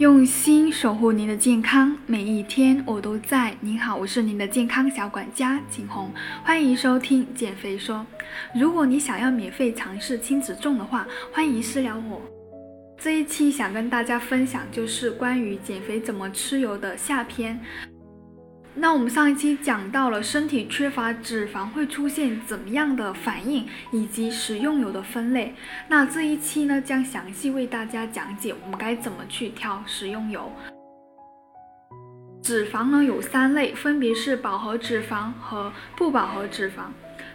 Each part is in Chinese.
用心守护您的健康，每一天我都在。您好，我是您的健康小管家景红，欢迎收听减肥说。如果你想要免费尝试亲子重的话，欢迎私聊我。这一期想跟大家分享就是关于减肥怎么吃油的下篇。那我们上一期讲到了身体缺乏脂肪会出现怎么样的反应，以及食用油的分类。那这一期呢，将详细为大家讲解我们该怎么去挑食用油。脂肪呢有三类，分别是饱和脂肪和不饱和脂肪。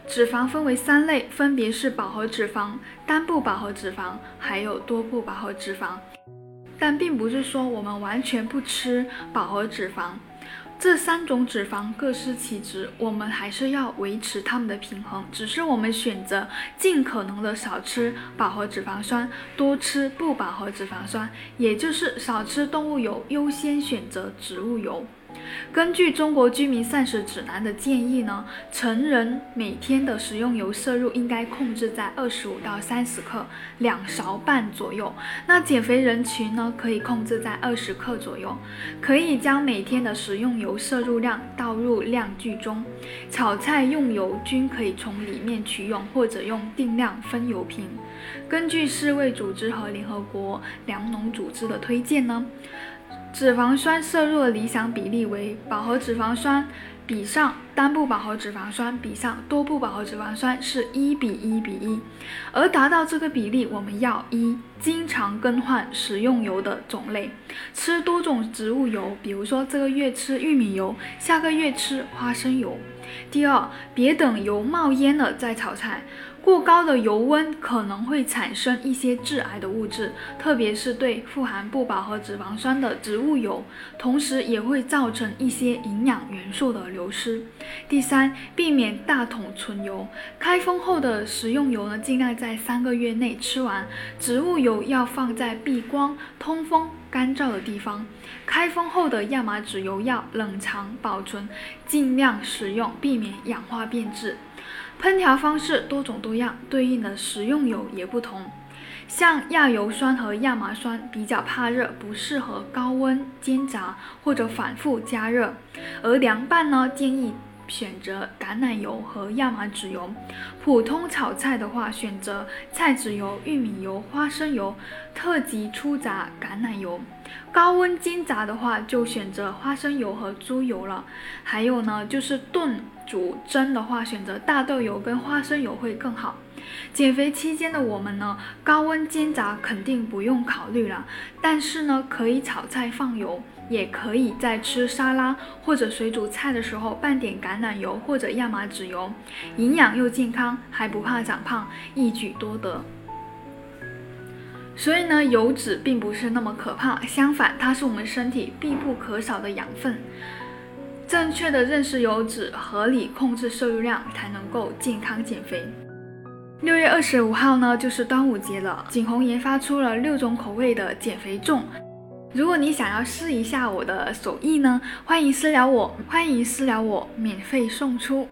脂肪分为三类，分别是饱和脂肪、单不饱和脂肪，还有多不饱和脂肪。但并不是说我们完全不吃饱和脂肪。这三种脂肪各司其职，我们还是要维持它们的平衡。只是我们选择尽可能的少吃饱和脂肪酸，多吃不饱和脂肪酸，也就是少吃动物油，优先选择植物油。根据中国居民膳食指南的建议呢，成人每天的食用油摄入应该控制在二十五到三十克，两勺半左右。那减肥人群呢，可以控制在二十克左右。可以将每天的食用油摄入量倒入量具中。炒菜用油均可以从里面取用，或者用定量分油瓶。根据世卫组织和联合国粮农组织的推荐呢。脂肪酸摄入的理想比例为饱和脂肪酸比上单不饱和脂肪酸比上多不饱和脂肪酸是一比一比一，而达到这个比例，我们要一经常更换食用油的种类，吃多种植物油，比如说这个月吃玉米油，下个月吃花生油。第二，别等油冒烟了再炒菜。过高的油温可能会产生一些致癌的物质，特别是对富含不饱和脂肪酸的植物油，同时也会造成一些营养元素的流失。第三，避免大桶存油。开封后的食用油呢，尽量在三个月内吃完。植物油要放在避光、通风、干燥的地方。开封后的亚麻籽油要冷藏保存，尽量食用，避免氧化变质。烹调方式多种多样，对应的食用油也不同。像亚油酸和亚麻酸比较怕热，不适合高温煎炸或者反复加热。而凉拌呢，建议选择橄榄油和亚麻籽油。普通炒菜的话，选择菜籽油、玉米油、花生油、特级粗榨橄榄油。高温煎炸的话，就选择花生油和猪油了。还有呢，就是炖。煮蒸的话，选择大豆油跟花生油会更好。减肥期间的我们呢，高温煎炸肯定不用考虑了。但是呢，可以炒菜放油，也可以在吃沙拉或者水煮菜的时候拌点橄榄油或者亚麻籽油，营养又健康，还不怕长胖，一举多得。所以呢，油脂并不是那么可怕，相反，它是我们身体必不可少的养分。正确的认识油脂，合理控制摄入量，才能够健康减肥。六月二十五号呢，就是端午节了。景红研发出了六种口味的减肥粽。如果你想要试一下我的手艺呢，欢迎私聊我，欢迎私聊我，免费送出。